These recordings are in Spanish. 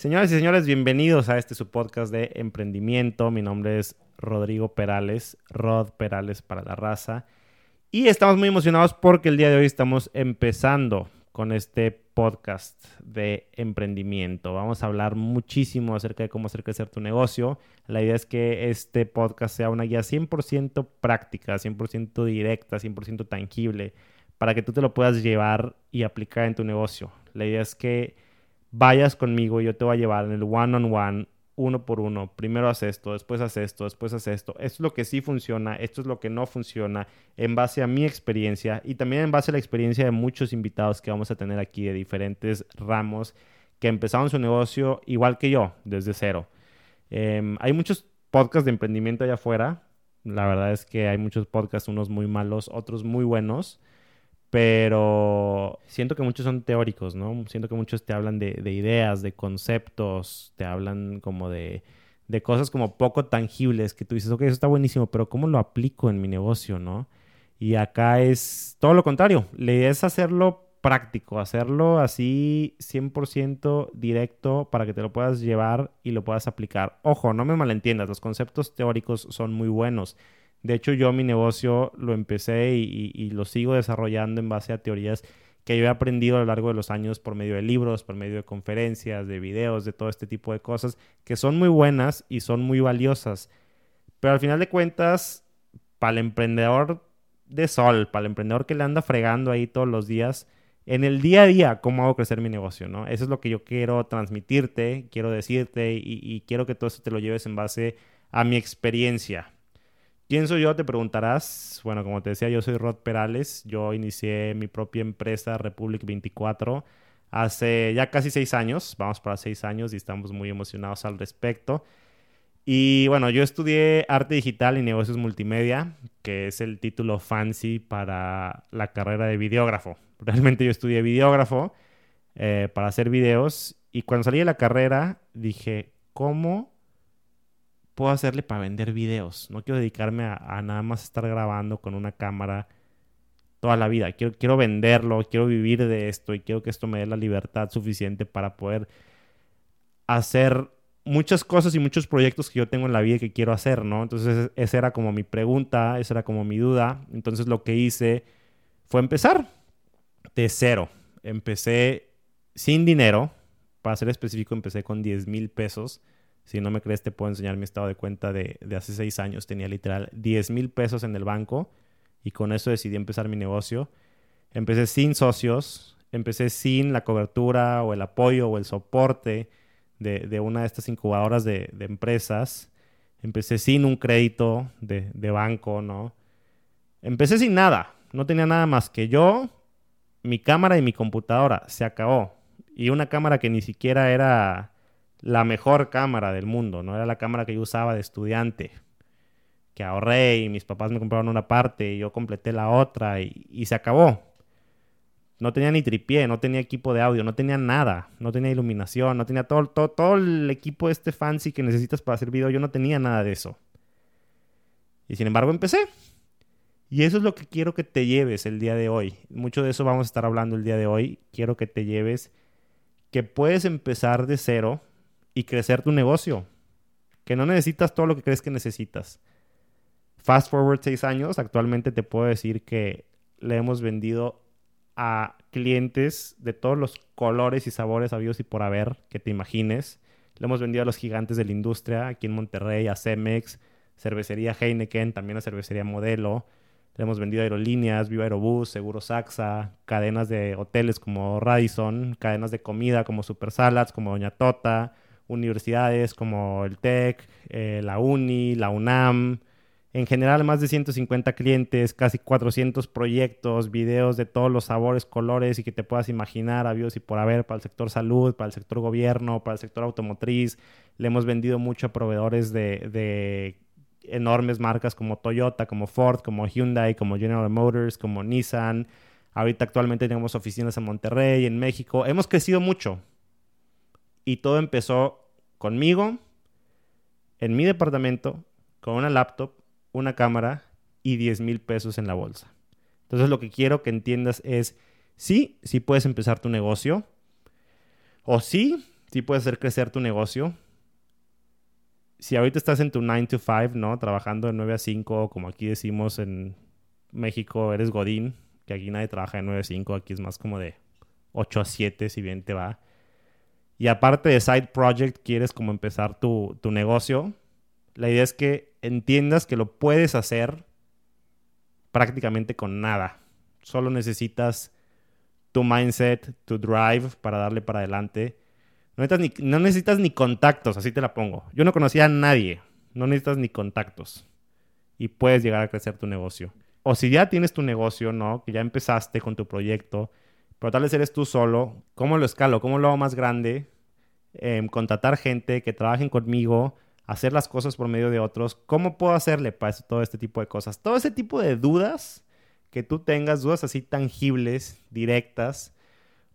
Señoras y señores, bienvenidos a este su podcast de emprendimiento. Mi nombre es Rodrigo Perales, Rod Perales para la raza. Y estamos muy emocionados porque el día de hoy estamos empezando con este podcast de emprendimiento. Vamos a hablar muchísimo acerca de cómo hacer crecer tu negocio. La idea es que este podcast sea una guía 100% práctica, 100% directa, 100% tangible, para que tú te lo puedas llevar y aplicar en tu negocio. La idea es que vayas conmigo y yo te voy a llevar en el one-on-one, uno por uno. Primero haz esto, después haz esto, después haz esto. Esto es lo que sí funciona, esto es lo que no funciona, en base a mi experiencia y también en base a la experiencia de muchos invitados que vamos a tener aquí de diferentes ramos que empezaron su negocio igual que yo, desde cero. Em, hay muchos podcasts de emprendimiento allá afuera. La verdad es que hay muchos podcasts, unos muy malos, otros muy buenos pero siento que muchos son teóricos, ¿no? Siento que muchos te hablan de, ideas, de conceptos, te hablan como de, de, cosas como poco tangibles, que tú dices, ok, eso está buenísimo, pero ¿cómo lo aplico en mi negocio, no? Y acá es todo lo contrario, la idea es hacerlo práctico, hacerlo así 100% directo para que te lo puedas llevar y lo puedas aplicar. Ojo, no me malentiendas, los conceptos teóricos son muy buenos de hecho, yo mi negocio lo empecé y, lo sigo desarrollando en base a teorías que yo he aprendido a lo largo de los años por medio de libros, por medio de conferencias, de videos, de todo este tipo de cosas, que son muy buenas y son muy valiosas. Pero al final de cuentas, para el emprendedor de sol, para el emprendedor que le anda fregando ahí todos los días, en el día a día, ¿cómo hago crecer mi negocio? ¿no? Eso es lo que yo quiero transmitirte, quiero decirte y, y quiero que todo eso te lo lleves en base a mi experiencia. ¿Quién soy yo? Te preguntarás. Bueno, como te decía, yo soy Rod Perales. Yo inicié mi propia empresa, Republic 24, hace ya casi seis años. Vamos para seis años y estamos muy emocionados al respecto. Y bueno, yo estudié arte digital y negocios multimedia, que es el título fancy para la carrera de videógrafo. Realmente yo estudié videógrafo eh, para hacer videos y cuando salí de la carrera dije, ¿cómo puedo hacerle para vender videos. No quiero dedicarme a, nada más estar grabando con una cámara toda la vida. Quiero, quiero venderlo, quiero vivir de esto y quiero que esto me dé la libertad suficiente para poder hacer muchas cosas y muchos proyectos que yo tengo en la vida que quiero hacer, ¿no? Entonces esa era como mi pregunta, esa era como mi duda. Entonces lo que hice fue empezar de cero. Empecé sin dinero, para ser específico empecé con 10 mil pesos si no me crees, te puedo enseñar mi estado de cuenta de, hace seis años. Tenía literal 10 mil pesos en el banco y con eso decidí empezar mi negocio. Empecé sin socios, empecé sin la cobertura o el apoyo o el soporte de, una de estas incubadoras de, empresas. Empecé sin un crédito de, de banco, ¿no? Empecé sin nada. No tenía nada más que yo, mi cámara y mi computadora. Se acabó. Y una cámara que ni siquiera era la mejor cámara del mundo, no era la cámara que yo usaba de estudiante, que ahorré y mis papás me compraron una parte y yo completé la otra y, se acabó. No tenía ni tripié, no tenía equipo de audio, no tenía nada, no tenía iluminación, no tenía todo, todo, todo el equipo este fancy que necesitas para hacer video, yo no tenía nada de eso. Y sin embargo empecé. Y eso es lo que quiero que te lleves el día de hoy. Mucho de eso vamos a estar hablando el día de hoy. Quiero que te lleves que puedes empezar de cero y crecer tu negocio. Que no necesitas todo lo que crees que necesitas. Fast forward seis años, actualmente te puedo decir que le hemos vendido a clientes de todos los colores y sabores habidos y por haber que te imagines. Le hemos vendido a los gigantes de la industria, aquí en Monterrey, a Cemex, cervecería Heineken, también a cervecería Modelo. Le hemos vendido aerolíneas, Viva Aerobús, Seguro Saxa, cadenas de hoteles como Radisson, cadenas de comida como Super Salads, como Doña Tota, universidades como el TEC, eh, la UNI, la UNAM, en general más de 150 clientes, casi 400 proyectos, videos de todos los sabores, colores y que te puedas imaginar, avios y por haber para el sector salud, para el sector gobierno, para el sector automotriz. Le hemos vendido mucho a proveedores de, de enormes marcas como Toyota, como Ford, como Hyundai, como General Motors, como Nissan. Ahorita actualmente tenemos oficinas en Monterrey, en México. Hemos crecido mucho. Y todo empezó conmigo, en mi departamento, con una laptop, una cámara y 10 mil pesos en la bolsa. Entonces lo que quiero que entiendas es, sí, sí puedes empezar tu negocio, o sí, sí puedes hacer crecer tu negocio. Si ahorita estás en tu 9 to 5, ¿no? Trabajando de 9 a 5, como aquí decimos en México, eres Godín, que aquí nadie trabaja de 9 a 5, aquí es más como de 8 a 7, si bien te va. Y aparte de side project, quieres como empezar tu, tu negocio. La idea es que entiendas que lo puedes hacer prácticamente con nada. Solo necesitas tu mindset, tu drive para darle para adelante no necesitas, ni, contactos, así te la pongo. Yo no conocía a nadie. No necesitas ni contactos. Y puedes llegar a crecer tu negocio. O si ya tienes tu negocio, ¿no? Que ya empezaste con tu proyecto, pero tal vez eres tú solo. ¿Cómo lo escalo? ¿Cómo lo hago más grande? Em, contratar gente que trabajen conmigo, hacer las cosas por medio de otros. ¿Cómo puedo hacerle para todo este tipo de cosas? Todo ese tipo de dudas que tú tengas, dudas así tangibles, directas.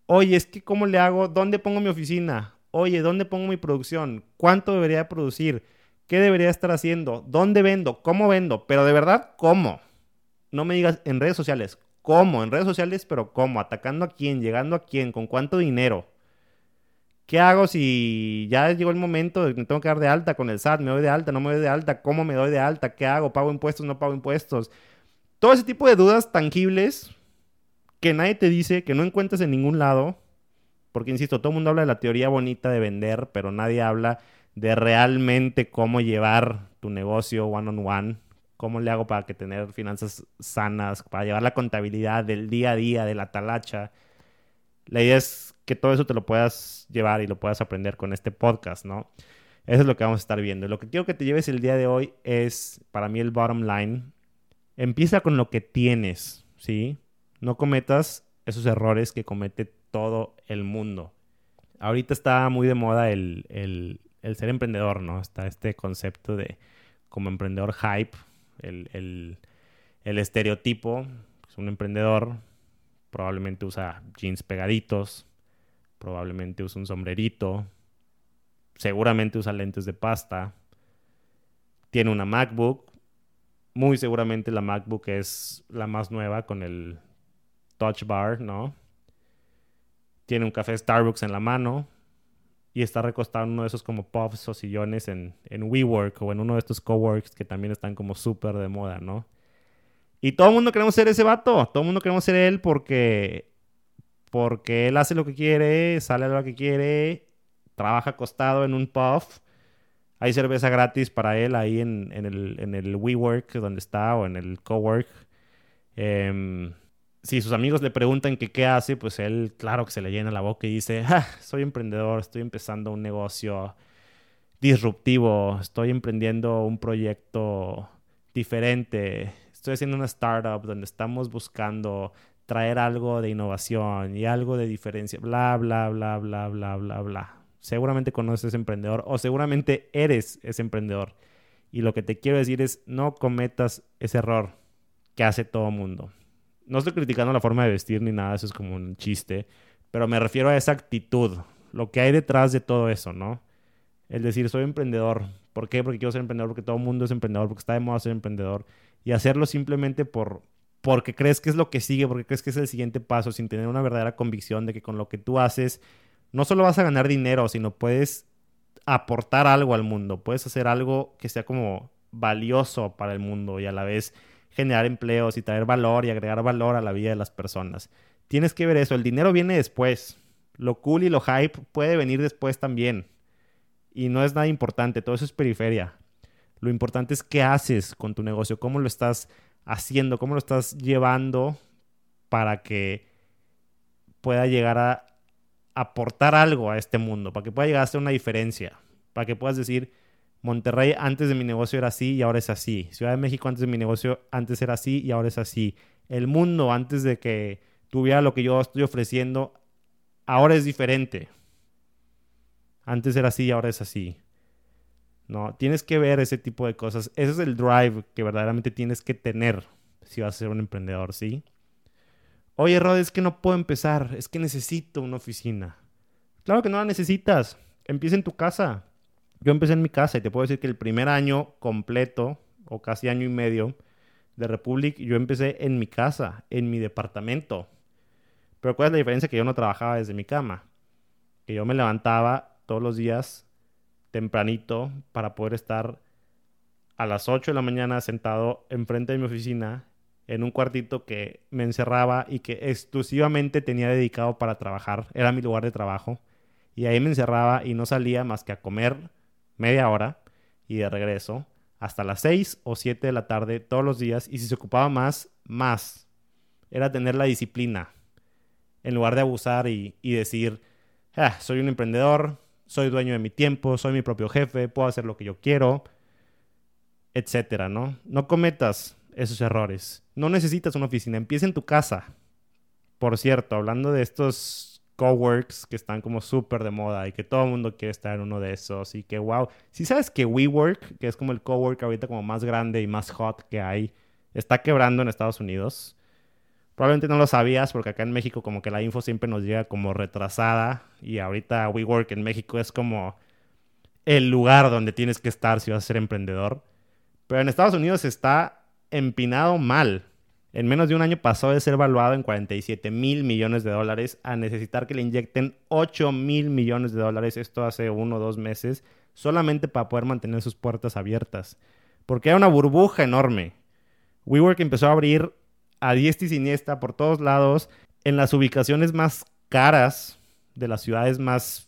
Oye, es que ¿cómo le hago? ¿Dónde pongo mi oficina? Oye, ¿dónde pongo mi producción? ¿Cuánto debería producir? ¿Qué debería estar haciendo? ¿Dónde vendo? ¿Cómo vendo? Pero de verdad, ¿cómo? No me digas en redes sociales. ¿Cómo? En redes sociales, pero ¿cómo? ¿Atacando a quién? ¿Llegando a quién? ¿Con cuánto dinero? ¿Qué hago si ya llegó el momento de que me tengo que dar de alta con el SAT? ¿Me doy de alta? ¿No me doy de alta? ¿Cómo me doy de alta? ¿Qué hago? ¿Pago impuestos? ¿No pago impuestos? Todo ese tipo de dudas tangibles que nadie te dice, que no encuentras en ningún lado porque, insisto, todo el mundo habla de la teoría bonita de vender, pero nadie habla de realmente cómo llevar tu negocio one on one, cómo le hago para que tener finanzas sanas, para llevar la contabilidad del día a día, de la talacha. La idea es que todo eso te lo puedas llevar y lo puedas aprender con este podcast, ¿no? Eso es lo que vamos a estar viendo. Lo que quiero que te lleves el día de hoy es, para mí, el bottom line. Empieza con lo que tienes, ¿sí? No cometas esos errores que comete todo el mundo. Ahorita está muy de moda el, ser emprendedor, ¿no? Está este concepto de como emprendedor hype, el, estereotipo, es un emprendedor, probablemente usa jeans pegaditos, probablemente usa un sombrerito, seguramente usa lentes de pasta, tiene una MacBook, muy seguramente la MacBook es la más nueva con el Touch Bar, ¿no? tiene un café Starbucks en la mano y está recostado en uno de esos como puffs o sillones en, en WeWork o en uno de estos coworks que también están como súper de moda, ¿no? Y todo el mundo queremos ser ese vato, todo el mundo queremos ser él porque, porque él hace lo que quiere, sale a lo que quiere, trabaja acostado en un puff. Hay cerveza gratis para él ahí en, en, el, en el WeWork donde está o en el cowork. Eh, si sus amigos le preguntan qué hace, pues él, claro que se le llena la boca y dice, ah, soy emprendedor, estoy empezando un negocio disruptivo, estoy emprendiendo un proyecto diferente, estoy haciendo una startup donde estamos buscando traer algo de innovación y algo de diferencia, bla, bla, bla, bla, bla, bla, bla. Seguramente conoces ese emprendedor o seguramente eres ese emprendedor. Y lo que te quiero decir es, no cometas ese error que hace todo mundo no estoy criticando la forma de vestir ni nada, eso es como un chiste, pero me refiero a esa actitud, lo que hay detrás de todo eso, ¿no? El decir, soy emprendedor. ¿Por qué? Porque quiero ser emprendedor, porque todo el mundo es emprendedor, porque está de moda ser emprendedor. Y hacerlo simplemente por, porque crees que es lo que sigue, porque crees que es el siguiente paso, sin tener una verdadera convicción de que con lo que tú haces, no solo vas a ganar dinero, sino puedes aportar algo al mundo, puedes hacer algo que sea como valioso para el mundo y a la vez generar empleos y traer valor y agregar valor a la vida de las personas. Tienes que ver eso, el dinero viene después. Lo cool y lo hype puede venir después también. Y no es nada importante, todo eso es periferia. Lo importante es qué haces con tu negocio, cómo lo estás haciendo, cómo lo estás llevando para que pueda llegar a aportar algo a este mundo, para que pueda llegar a hacer una diferencia, para que puedas decir, Monterrey antes de mi negocio era así y ahora es así. Ciudad de México antes de mi negocio antes era así y ahora es así. El mundo antes de que tuviera lo que yo estoy ofreciendo, ahora es diferente. Antes era así y ahora es así. No, tienes que ver ese tipo de cosas. Ese es el drive que verdaderamente tienes que tener si vas a ser un emprendedor, ¿sí? Oye, Rod, es que no puedo empezar, es que necesito una oficina. Claro que no la necesitas. Empieza en tu casa. Yo empecé en mi casa y te puedo decir que el primer año completo, o casi año y medio, de Republic, yo empecé en mi casa, en mi departamento. Pero ¿cuál es la diferencia? Que yo no trabajaba desde mi cama. Que yo me levantaba todos los días tempranito para poder estar a las 8 de la mañana sentado enfrente de mi oficina en un cuartito que me encerraba y que exclusivamente tenía dedicado para trabajar. Era mi lugar de trabajo. Y ahí me encerraba y no salía más que a comer media hora y de regreso hasta las 6 o 7 de la tarde todos los días. Y si se ocupaba más, más. Era tener la disciplina. En lugar de abusar y, decir, ah, soy un emprendedor, soy dueño de mi tiempo, soy mi propio jefe, puedo hacer lo que yo quiero, etcétera, ¿no? No cometas esos errores. No necesitas una oficina, empieza en tu casa. Por cierto, hablando de estos coworks que están como súper de moda y que todo el mundo quiere estar en uno de esos y que wow, si sabes que WeWork, que es como el cowork ahorita como más grande y más hot que hay, está quebrando en Estados Unidos. Probablemente no lo sabías porque acá en México como que la info siempre nos llega como retrasada y ahorita WeWork en México es como el lugar donde tienes que estar si vas a ser emprendedor. Pero en Estados Unidos está empinado mal. En menos de un año pasó de ser evaluado en 47 mil millones de dólares a necesitar que le inyecten 8 mil millones de dólares, esto hace uno o dos meses, solamente para poder mantener sus puertas abiertas. Porque era una burbuja enorme. WeWork empezó a abrir a diestra y siniestra por todos lados, en las ubicaciones más caras de las ciudades más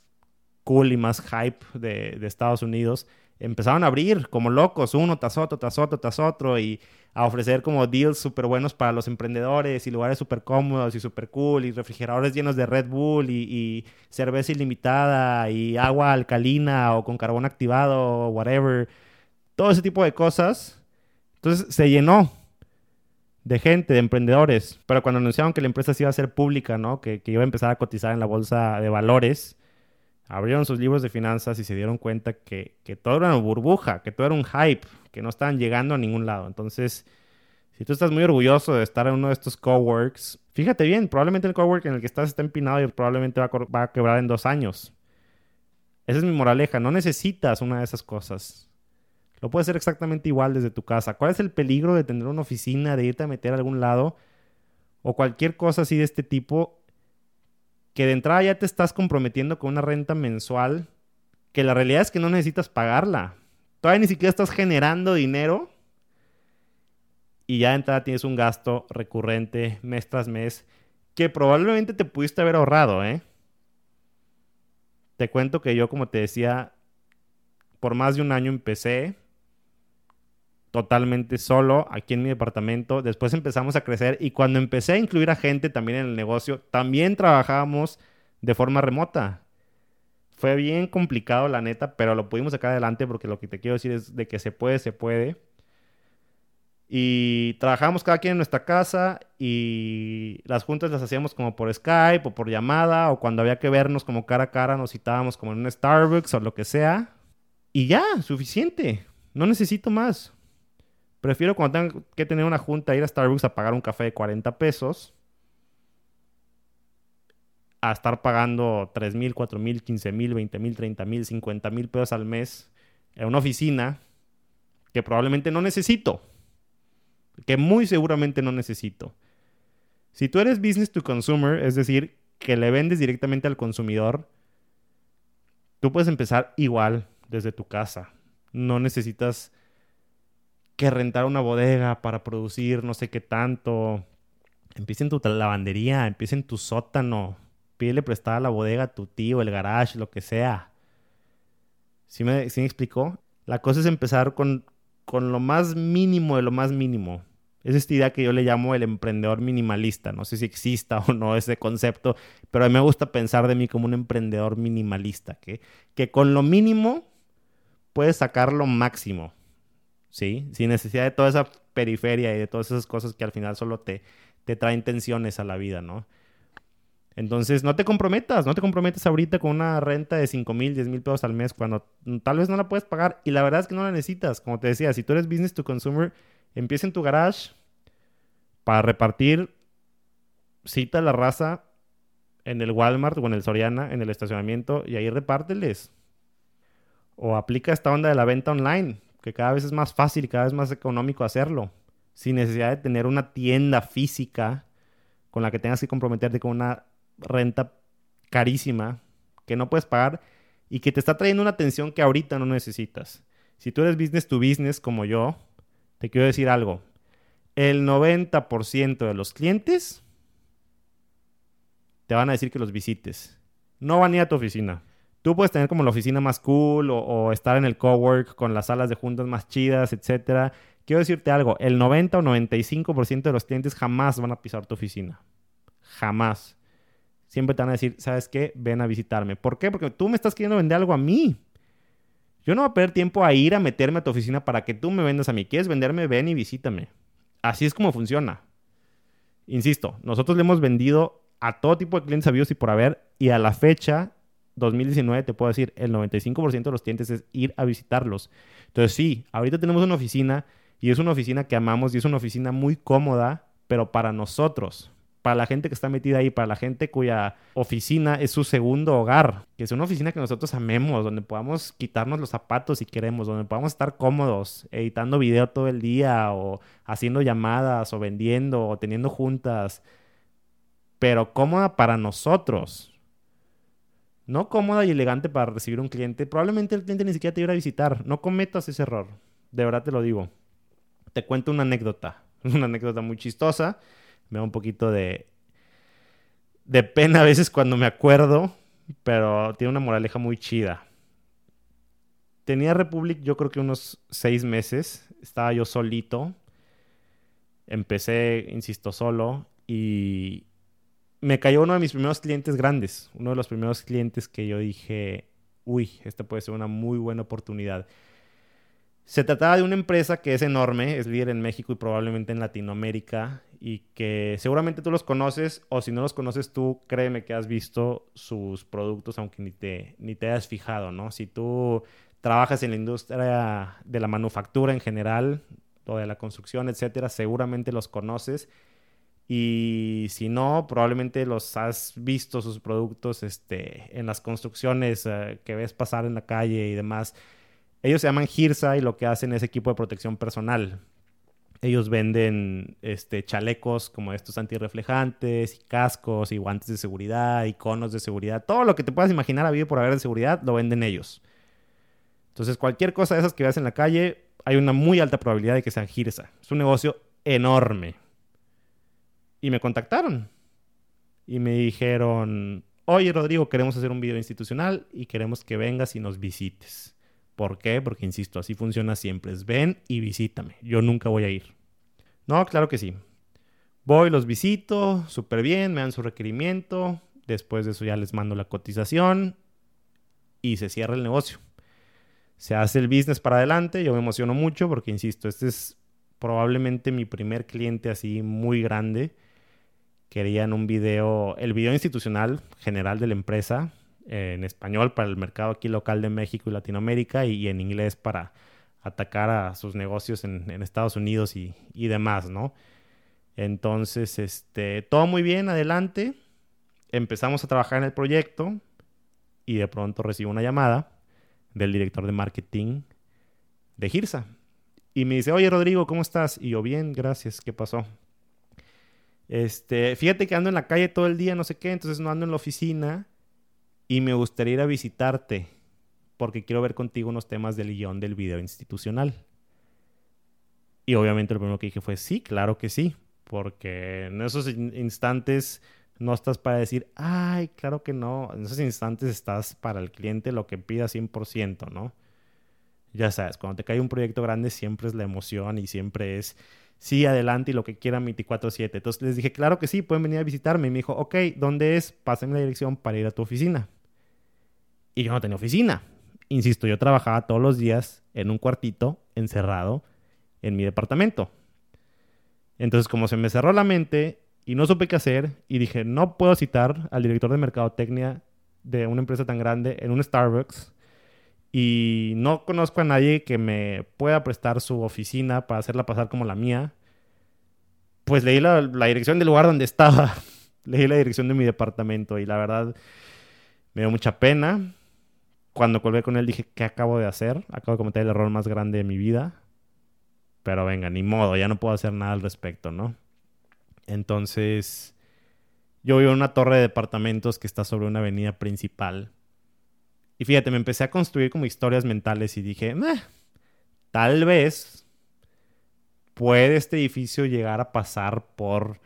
cool y más hype de, de Estados Unidos empezaron a abrir como locos, uno tras otro, tras otro, tras otro, y a ofrecer como deals súper buenos para los emprendedores y lugares súper cómodos y súper cool y refrigeradores llenos de Red Bull y, cerveza ilimitada y agua alcalina o con carbón activado o whatever. Todo ese tipo de cosas. Entonces se llenó de gente, de emprendedores. Pero cuando anunciaron que la empresa se iba a ser pública, ¿no? Que, que iba a empezar a cotizar en la bolsa de valores abrieron sus libros de finanzas y se dieron cuenta que, todo era una burbuja, que todo era un hype, que no estaban llegando a ningún lado. Entonces, si tú estás muy orgulloso de estar en uno de estos coworks, fíjate bien, probablemente el cowork en el que estás está empinado y probablemente va a, va a quebrar en dos años. Esa es mi moraleja, no necesitas una de esas cosas. Lo puedes hacer exactamente igual desde tu casa. ¿Cuál es el peligro de tener una oficina, de irte a meter a algún lado? O cualquier cosa así de este tipo que de entrada ya te estás comprometiendo con una renta mensual que la realidad es que no necesitas pagarla. Todavía ni siquiera estás generando dinero y ya de entrada tienes un gasto recurrente mes tras mes que probablemente te pudiste haber ahorrado, ¿eh? Te cuento que yo, como te decía, por más de un año empecé totalmente solo aquí en mi departamento. Después empezamos a crecer y cuando empecé a incluir a gente también en el negocio, también trabajábamos de forma remota. Fue bien complicado, la neta, pero lo pudimos sacar adelante porque lo que te quiero decir es de que se puede, se puede. Y trabajamos cada quien en nuestra casa y las juntas las hacíamos como por Skype o por llamada o cuando había que vernos como cara a cara nos citábamos como en un Starbucks o lo que sea. Y ya, suficiente. No necesito más. Prefiero cuando tengo que tener una junta ir a Starbucks a pagar un café de 40 pesos a estar pagando 3 mil, 4 mil, 15 mil, 20 mil, 30 mil, 50 mil pesos al mes en una oficina que probablemente no necesito. Que muy seguramente no necesito. Si tú eres business to consumer, es decir, que le vendes directamente al consumidor, tú puedes empezar igual desde tu casa. No necesitas que rentar una bodega para producir no sé qué tanto. Empieza en tu lavandería, empieza en tu sótano. Pídele prestada la bodega a tu tío, el garage, lo que sea. ¿Sí me, ¿sí me explicó? La cosa es empezar con, con lo más mínimo de lo más mínimo. Es esta idea que yo le llamo el emprendedor minimalista. No sé si exista o no ese concepto, pero a mí me gusta pensar de mí como un emprendedor minimalista, que, que con lo mínimo puedes sacar lo máximo. ¿Sí? Sin necesidad de toda esa periferia y de todas esas cosas que al final solo te, te traen tensiones a la vida, ¿no? Entonces, no te comprometas, no te comprometas ahorita con una renta de 5 mil, 10 mil pesos al mes cuando tal vez no la puedes pagar y la verdad es que no la necesitas. Como te decía, si tú eres business to consumer, empieza en tu garage para repartir, cita la raza en el Walmart o en el Soriana, en el estacionamiento y ahí repárteles. O aplica esta onda de la venta online que cada vez es más fácil y cada vez más económico hacerlo, sin necesidad de tener una tienda física con la que tengas que comprometerte con una renta carísima que no puedes pagar y que te está trayendo una atención que ahorita no necesitas. Si tú eres business to business como yo, te quiero decir algo. El 90% de los clientes te van a decir que los visites. No van a ir a tu oficina. Tú puedes tener como la oficina más cool o, estar en el cowork con las salas de juntas más chidas, etc. Quiero decirte algo, el 90 o 95% de los clientes jamás van a pisar tu oficina. Jamás. Siempre te van a decir, ¿sabes qué? Ven a visitarme. ¿Por qué? Porque tú me estás queriendo vender algo a mí. Yo no voy a perder tiempo a ir a meterme a tu oficina para que tú me vendas a mí. ¿Quieres venderme? Ven y visítame. Así es como funciona. Insisto, nosotros le hemos vendido a todo tipo de clientes sabidos y por haber, y a la fecha, 2019, te puedo decir, el 95% de los clientes es ir a visitarlos. Entonces, sí, ahorita tenemos una oficina y es una oficina que amamos y es una oficina muy cómoda, pero para nosotros, para la gente que está metida ahí, para la gente cuya oficina es su segundo hogar, que es una oficina que nosotros amemos, donde podamos quitarnos los zapatos si queremos, donde podamos estar cómodos, editando video todo el día o haciendo llamadas o vendiendo o teniendo juntas, pero cómoda para nosotros. No cómoda y elegante para recibir un cliente. Probablemente el cliente ni siquiera te iba a visitar. No cometas ese error. De verdad te lo digo. Te cuento una anécdota. Una anécdota muy chistosa me da un poquito de, de pena a veces cuando me acuerdo, pero tiene una moraleja muy chida. Tenía Republic yo creo que unos seis meses, estaba yo solito, empecé, insisto, solo y me cayó uno de mis primeros clientes grandes, uno de los primeros clientes que yo dije, uy, esta puede ser una muy buena oportunidad. Se trataba de una empresa que es enorme, es líder en México y probablemente en Latinoamérica y que seguramente tú los conoces o si no los conoces tú, créeme que has visto sus productos aunque ni te, ni te hayas fijado, ¿no? Si tú trabajas en la industria de la manufactura en general o de la construcción, etcétera, seguramente los conoces y si no, probablemente los has visto sus productos este, en las construcciones eh, que ves pasar en la calle y demás. Ellos se llaman Girsa y lo que hacen es equipo de protección personal. Ellos venden este, chalecos como estos antirreflejantes, cascos, y guantes de seguridad, y conos de seguridad. Todo lo que te puedas imaginar a por haber de seguridad, lo venden ellos. Entonces, cualquier cosa de esas que veas en la calle, hay una muy alta probabilidad de que sea Girsa. Es un negocio enorme. Y me contactaron. Y me dijeron, oye Rodrigo, queremos hacer un video institucional y queremos que vengas y nos visites. ¿Por qué? Porque, insisto, así funciona siempre. Es ven y visítame. Yo nunca voy a ir. No, claro que sí. Voy, los visito, súper bien, me dan su requerimiento. Después de eso ya les mando la cotización y se cierra el negocio. Se hace el business para adelante. Yo me emociono mucho porque, insisto, este es probablemente mi primer cliente así muy grande. Querían un video, el video institucional general de la empresa, en español para el mercado aquí local de México y Latinoamérica y, en inglés para atacar a sus negocios en, Estados Unidos y, demás, ¿no? Entonces, este, todo muy bien, adelante. Empezamos a trabajar en el proyecto y de pronto recibo una llamada del director de marketing de Girsa. Y me dice, oye Rodrigo, ¿cómo estás? Y yo, bien, gracias, ¿qué pasó? Este, fíjate que ando en la calle todo el día, no sé qué, entonces no ando en la oficina y me gustaría ir a visitarte porque quiero ver contigo unos temas del guion del video institucional. Y obviamente lo primero que dije fue, sí, claro que sí, porque en esos instantes no estás para decir, ay, claro que no, en esos instantes estás para el cliente lo que pida 100%, ¿no? Ya sabes, cuando te cae un proyecto grande siempre es la emoción y siempre es, sí, adelante y lo que quieran 24/7. Entonces les dije, claro que sí, pueden venir a visitarme. Y me dijo, ok, ¿dónde es? Pásenme la dirección para ir a tu oficina y yo no tenía oficina. Insisto, yo trabajaba todos los días en un cuartito encerrado en mi departamento. Entonces, como se me cerró la mente y no supe qué hacer, y dije, no puedo citar al director de mercadotecnia de una empresa tan grande en un Starbucks, y no conozco a nadie que me pueda prestar su oficina para hacerla pasar como la mía, pues leí la, dirección del lugar donde estaba, leí la dirección de mi departamento, y la verdad me dio mucha pena cuando colgué con él dije, ¿qué acabo de hacer? Acabo de cometer el error más grande de mi vida. Pero venga, ni modo, ya no puedo hacer nada al respecto, ¿no? Entonces, yo vivo en una torre de departamentos que está sobre una avenida principal. Y fíjate, me empecé a construir como historias mentales y dije, tal vez puede este edificio llegar a pasar por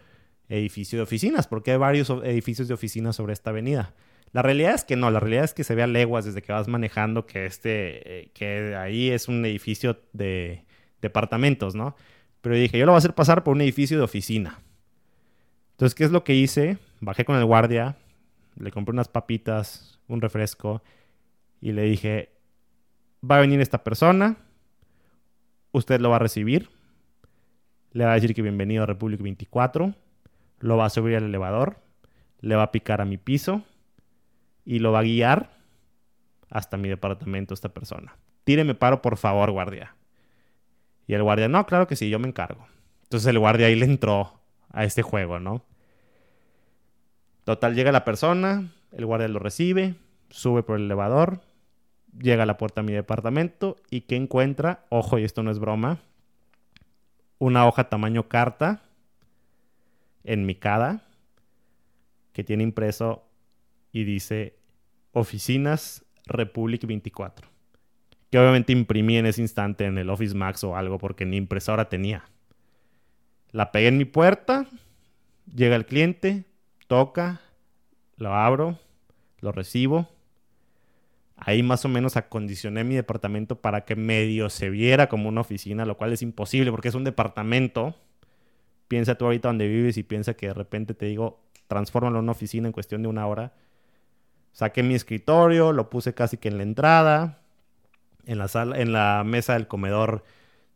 edificio de oficinas, porque hay varios edificios de oficinas sobre esta avenida. La realidad es que no, la realidad es que se ve a leguas desde que vas manejando que este, eh, que ahí es un edificio de departamentos, ¿no? Pero dije, yo lo voy a hacer pasar por un edificio de oficina. Entonces, ¿qué es lo que hice? Bajé con el guardia, le compré unas papitas, un refresco y le dije, va a venir esta persona, usted lo va a recibir, le va a decir que bienvenido a República 24, lo va a subir al elevador, le va a picar a mi piso y lo va a guiar hasta mi departamento esta persona. Tíreme paro, por favor, guardia. Y el guardia, no, claro que sí, yo me encargo. Entonces el guardia ahí le entró a este juego, ¿no? Total, llega la persona, el guardia lo recibe, sube por el elevador, llega a la puerta de mi departamento y ¿qué encuentra? Ojo, y esto no es broma, una hoja tamaño carta enmicada que tiene impreso y dice Oficinas Republic 24. Que obviamente imprimí en ese instante en el Office Max o algo porque ni impresora tenía. La pegué en mi puerta, llega el cliente, toca, lo abro, lo recibo. Ahí más o menos acondicioné mi departamento para que medio se viera como una oficina, lo cual es imposible porque es un departamento. Piensa tú ahorita donde vives y piensa que de repente te digo, transfórmalo en una oficina en cuestión de una hora. Saqué mi escritorio, lo puse casi que en la entrada. En la, sala, en la mesa del comedor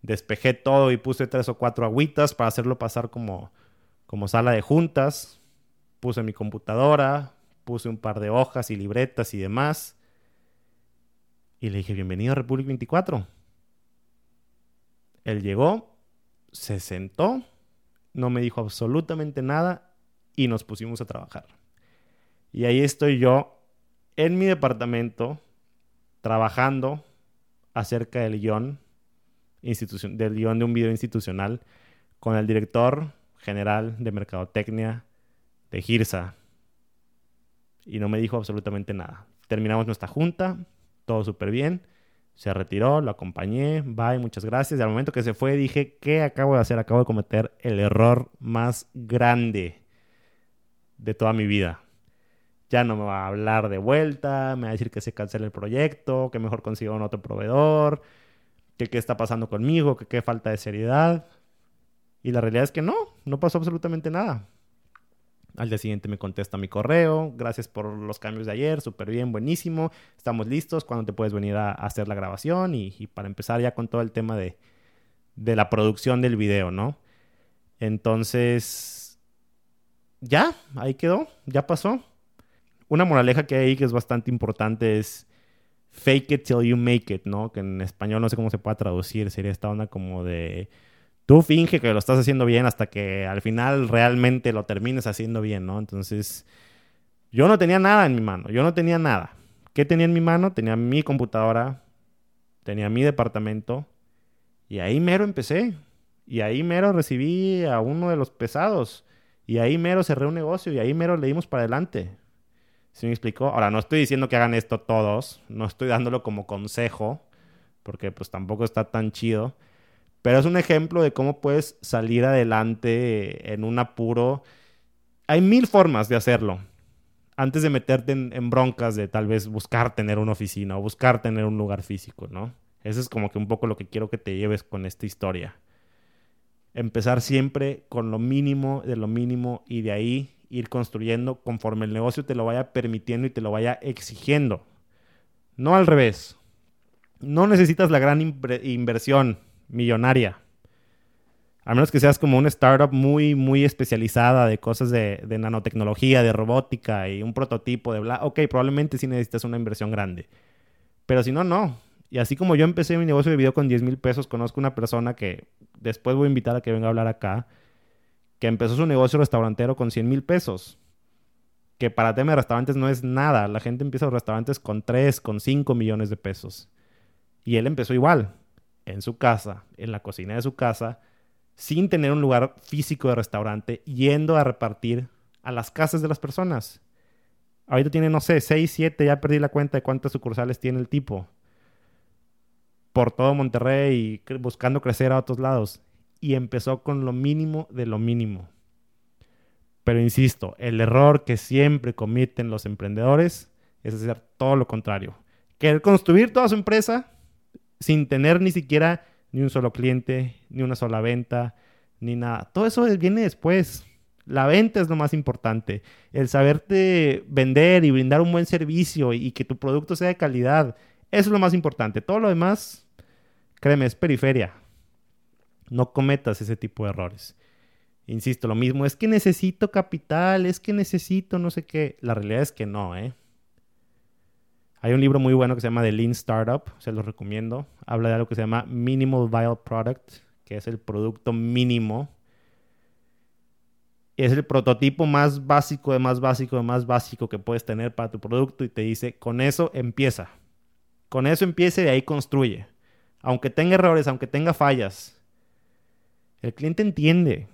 despejé todo y puse tres o cuatro agüitas para hacerlo pasar como, como sala de juntas. Puse mi computadora, puse un par de hojas y libretas y demás. Y le dije, bienvenido a Republic 24. Él llegó, se sentó, no me dijo absolutamente nada y nos pusimos a trabajar. Y ahí estoy yo en mi departamento trabajando acerca del guion, del guion de un video institucional con el director general de Mercadotecnia de Girsa. Y no me dijo absolutamente nada. Terminamos nuestra junta, todo súper bien. Se retiró, lo acompañé, bye, muchas gracias. Y al momento que se fue dije, ¿qué acabo de hacer? Acabo de cometer el error más grande de toda mi vida. Ya no me va a hablar de vuelta, me va a decir que se cancela el proyecto, que mejor consiga un otro proveedor, que qué está pasando conmigo, que qué falta de seriedad. Y la realidad es que no, no pasó absolutamente nada. Al día siguiente me contesta mi correo, gracias por los cambios de ayer, súper bien, buenísimo, estamos listos, cuando te puedes venir a, hacer la grabación? Y, para empezar ya con todo el tema de, de la producción del video, ¿no? Entonces, ya, ahí quedó, ya pasó. Una moraleja que hay que es bastante importante es fake it till you make it, ¿no? Que en español no sé cómo se puede traducir, sería esta onda como de tú finge que lo estás haciendo bien hasta que al final realmente lo termines haciendo bien, ¿no? Entonces, yo no tenía nada en mi mano, yo no tenía nada. ¿Qué tenía en mi mano? Tenía mi computadora, tenía mi departamento y ahí mero empecé. Y ahí mero recibí a uno de los pesados. Y ahí mero cerré un negocio y ahí mero le dimos para adelante. ¿Sí me explicó? Ahora, no estoy diciendo que hagan esto todos, no estoy dándolo como consejo, porque pues tampoco está tan chido. Pero es un ejemplo de cómo puedes salir adelante en un apuro. Hay mil formas de hacerlo. Antes de meterte en, broncas de tal vez buscar tener una oficina o buscar tener un lugar físico, ¿no? Eso es como que un poco lo que quiero que te lleves con esta historia. Empezar siempre con lo mínimo de lo mínimo y de ahí ir construyendo conforme el negocio te lo vaya permitiendo y te lo vaya exigiendo. No al revés. No necesitas la gran inversión millonaria. A menos que seas como una startup muy, muy especializada de cosas de, nanotecnología, de robótica y un prototipo de bla. Ok, probablemente sí necesitas una inversión grande. Pero si no, no. Y así como yo empecé mi negocio de video con 10 mil pesos, conozco una persona que después voy a invitar a que venga a hablar acá, que empezó su negocio restaurantero con 100 mil pesos. Que para tema de restaurantes no es nada. La gente empieza los restaurantes con 3, con 5 millones de pesos. Y él empezó igual en su casa, en la cocina de su casa, sin tener un lugar físico de restaurante, yendo a repartir a las casas de las personas. Ahorita tiene, no sé, 6, 7, ya perdí la cuenta de cuántas sucursales tiene el tipo. Por todo Monterrey buscando crecer a otros lados. Y empezó con lo mínimo de lo mínimo. Pero insisto, el error que siempre cometen los emprendedores es hacer todo lo contrario. Querer construir toda su empresa sin tener ni siquiera ni un solo cliente, ni una sola venta, ni nada. Todo eso viene después. La venta es lo más importante. El saberte vender y brindar un buen servicio y, que tu producto sea de calidad. Eso es lo más importante. Todo lo demás, créeme, es periferia. No cometas ese tipo de errores. Insisto, lo mismo, es que necesito capital, es que necesito no sé qué. La realidad es que no, ¿eh? Hay un libro muy bueno que se llama The Lean Startup, se los recomiendo. Habla de algo que se llama Minimal Viable Product, que es el producto mínimo es el prototipo más básico, de más básico, de más básico que puedes tener para tu producto y te dice, con eso empieza. Con eso empieza y ahí construye. Aunque tenga errores, aunque tenga fallas. El cliente entiende.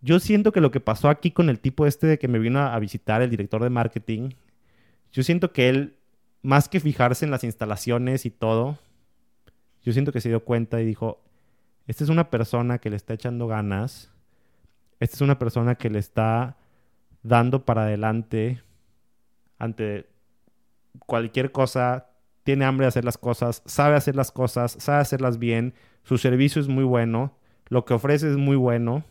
Yo siento que lo que pasó aquí con el tipo este de que me vino a visitar, el director de marketing, yo siento que él, más que fijarse en las instalaciones y todo, yo siento que se dio cuenta y dijo, esta es una persona que le está echando ganas esta es una persona que le está dando para adelante ante cualquier cosa, tiene hambre de hacer las cosas, sabe hacer las cosas, sabe hacerlas bien, su servicio es muy bueno, lo que ofrece es muy bueno,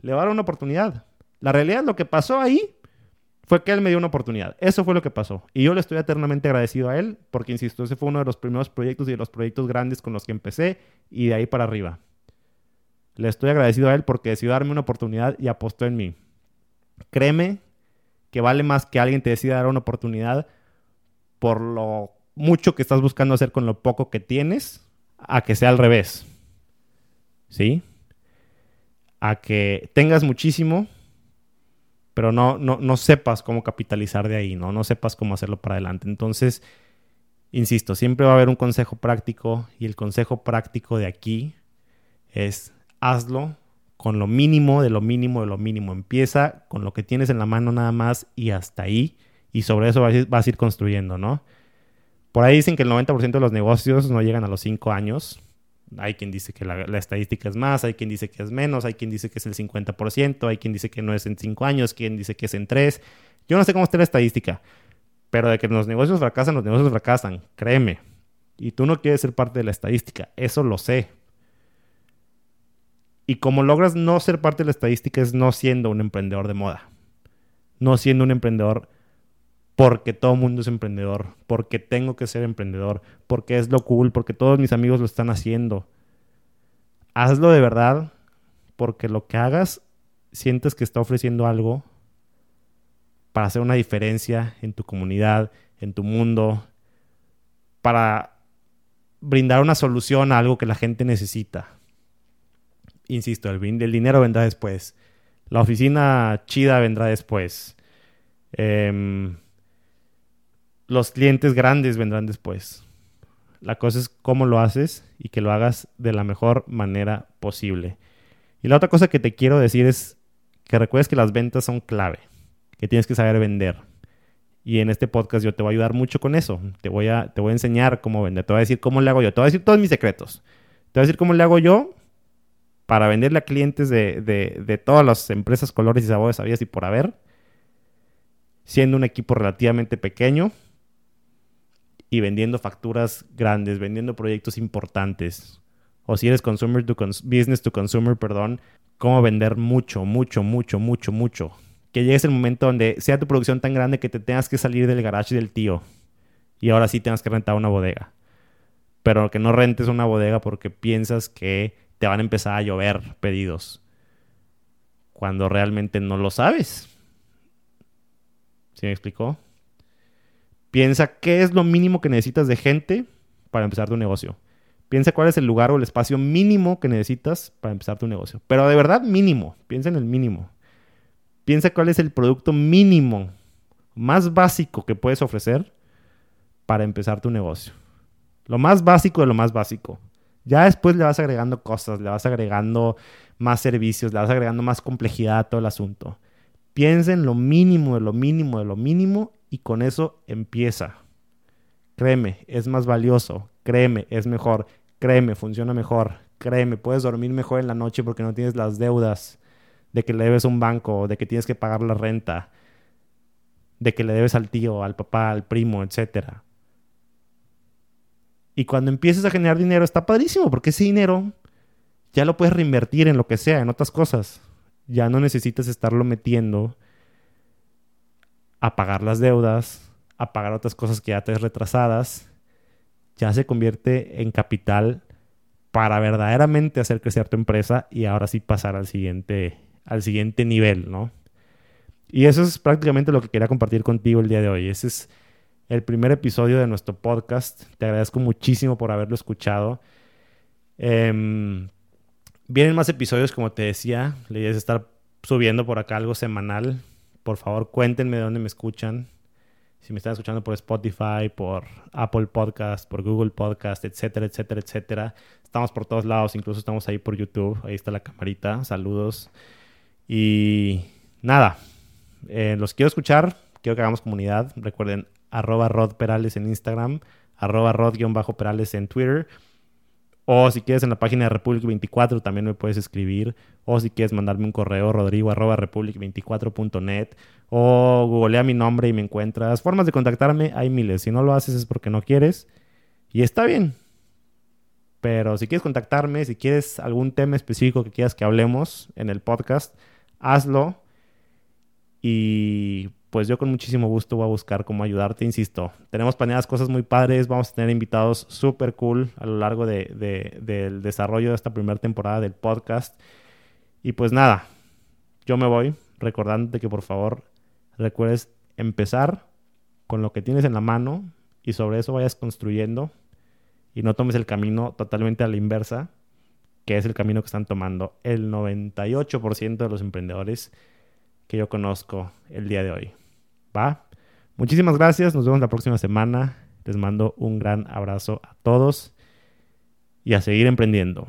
le va a dar una oportunidad. La realidad, lo que pasó ahí fue que él me dio una oportunidad. Eso fue lo que pasó. Y yo le estoy eternamente agradecido a él, porque, insisto, ese fue uno de los primeros proyectos y de los proyectos grandes con los que empecé, y de ahí para arriba. Le estoy agradecido a él porque decidió darme una oportunidad y apostó en mí. Créeme que vale más que alguien te decida dar una oportunidad por lo mucho que estás buscando hacer con lo poco que tienes, a que sea al revés. ¿Sí? A que tengas muchísimo, pero no, no, no sepas cómo capitalizar de ahí, ¿no? No sepas cómo hacerlo para adelante. Entonces, insisto, siempre va a haber un consejo práctico y el consejo práctico de aquí es hazlo con lo mínimo, de lo mínimo, de lo mínimo. Empieza con lo que tienes en la mano nada más y hasta ahí. Y sobre eso vas a ir construyendo, ¿no? Por ahí dicen que el 90% de los negocios no llegan a los 5 años. Hay quien dice que la, estadística es más, hay quien dice que es menos, hay quien dice que es el 50%, hay quien dice que no es en 5 años, quien dice que es en 3. Yo no sé cómo está la estadística, pero de que los negocios fracasan, los negocios fracasan, créeme. Y tú no quieres ser parte de la estadística, eso lo sé, y como logras no ser parte de la estadística es no siendo un emprendedor de moda. No siendo un emprendedor porque todo el mundo es emprendedor, porque tengo que ser emprendedor, porque es lo cool, porque todos mis amigos lo están haciendo. Hazlo de verdad porque lo que hagas sientes que está ofreciendo algo para hacer una diferencia en tu comunidad, en tu mundo, para brindar una solución a algo que la gente necesita insisto, el, dinero vendrá después. La oficina chida vendrá después. Em, los clientes grandes vendrán después. La cosa es cómo lo haces y que lo hagas de la mejor manera posible. Y la otra cosa que te quiero decir es que recuerdes que las ventas son clave, que tienes que saber vender. Y en este podcast yo te voy a ayudar mucho con eso. Te voy a, te voy a enseñar cómo vender. Te voy a decir cómo le hago yo. Te voy a decir todos mis secretos. Te voy a decir cómo le hago yo para venderle a clientes de, todas las empresas, colores y sabores sabías y por haber, siendo un equipo relativamente pequeño y vendiendo facturas grandes, vendiendo proyectos importantes. O si eres consumer to business to consumer, perdón, cómo vender mucho, mucho, mucho, mucho, mucho. Que llegues el momento donde sea tu producción tan grande que te tengas que salir del garage del tío y ahora sí tengas que rentar una bodega. Pero que no rentes una bodega porque piensas que te van a empezar a llover pedidos cuando realmente no lo sabes. ¿Sí me explicó? Piensa qué es lo mínimo que necesitas de gente para empezar tu negocio. Piensa cuál es el lugar o el espacio mínimo que necesitas para empezar tu negocio. Pero de verdad mínimo. Piensa en el mínimo. Piensa cuál es el producto mínimo, más básico que puedes ofrecer para empezar tu negocio. Lo más básico de lo más básico. Ya después le vas agregando cosas, le vas agregando más servicios, le vas agregando más complejidad a todo el asunto. Piensa en lo mínimo, de lo mínimo, de lo mínimo y con eso empieza. Créeme, es más valioso. Créeme, es mejor. Créeme, funciona mejor. Créeme, puedes dormir mejor en la noche porque no tienes las deudas de que le debes a un banco, de que tienes que pagar la renta, de que le debes al tío, al papá, al primo, etc. Y cuando empieces a generar dinero está padrísimo porque ese dinero ya lo puedes reinvertir en lo que sea, en otras cosas. Ya no necesitas estarlo metiendo a pagar las deudas, a pagar otras cosas que ya te retrasadas. Ya se convierte en capital para verdaderamente hacer crecer tu empresa y ahora sí pasar al siguiente, al siguiente nivel, ¿no? Y eso es prácticamente lo que quería compartir contigo el día de hoy. Ese es el primer episodio de nuestro podcast. Te agradezco muchísimo por haberlo escuchado. Em, vienen más episodios, como te decía. La idea es estar subiendo por acá algo semanal. Por favor, cuéntenme de dónde me escuchan. Si me están escuchando por Spotify, por Apple Podcast, por Google Podcast, etcétera, etcétera, etcétera. Estamos por todos lados, incluso estamos ahí por YouTube. Ahí está la camarita. Saludos. Y nada, eh, los quiero escuchar. Quiero que hagamos comunidad. Recuerden, arroba Rod Perales en Instagram, arroba Rod-Perales en Twitter. O si quieres en la página de Republic 24 también me puedes escribir. O si quieres mandarme un correo, rodrigo arroba republic24.net. O googlea mi nombre y me encuentras. Formas de contactarme hay miles. Si no lo haces es porque no quieres. Y está bien. Pero si quieres contactarme, si quieres algún tema específico que quieras que hablemos en el podcast, hazlo. Y pues yo con muchísimo gusto voy a buscar cómo ayudarte, insisto. Tenemos planeadas cosas muy padres, vamos a tener invitados súper cool a lo largo de, del desarrollo de esta primera temporada del podcast. Y pues nada, yo me voy recordándote que por favor recuerdes empezar con lo que tienes en la mano y sobre eso vayas construyendo y no tomes el camino totalmente a la inversa, que es el camino que están tomando el 98% de los emprendedores que yo conozco el día de hoy. ¿Va? Muchísimas gracias, nos vemos la próxima semana. Les mando un gran abrazo a todos y a seguir emprendiendo.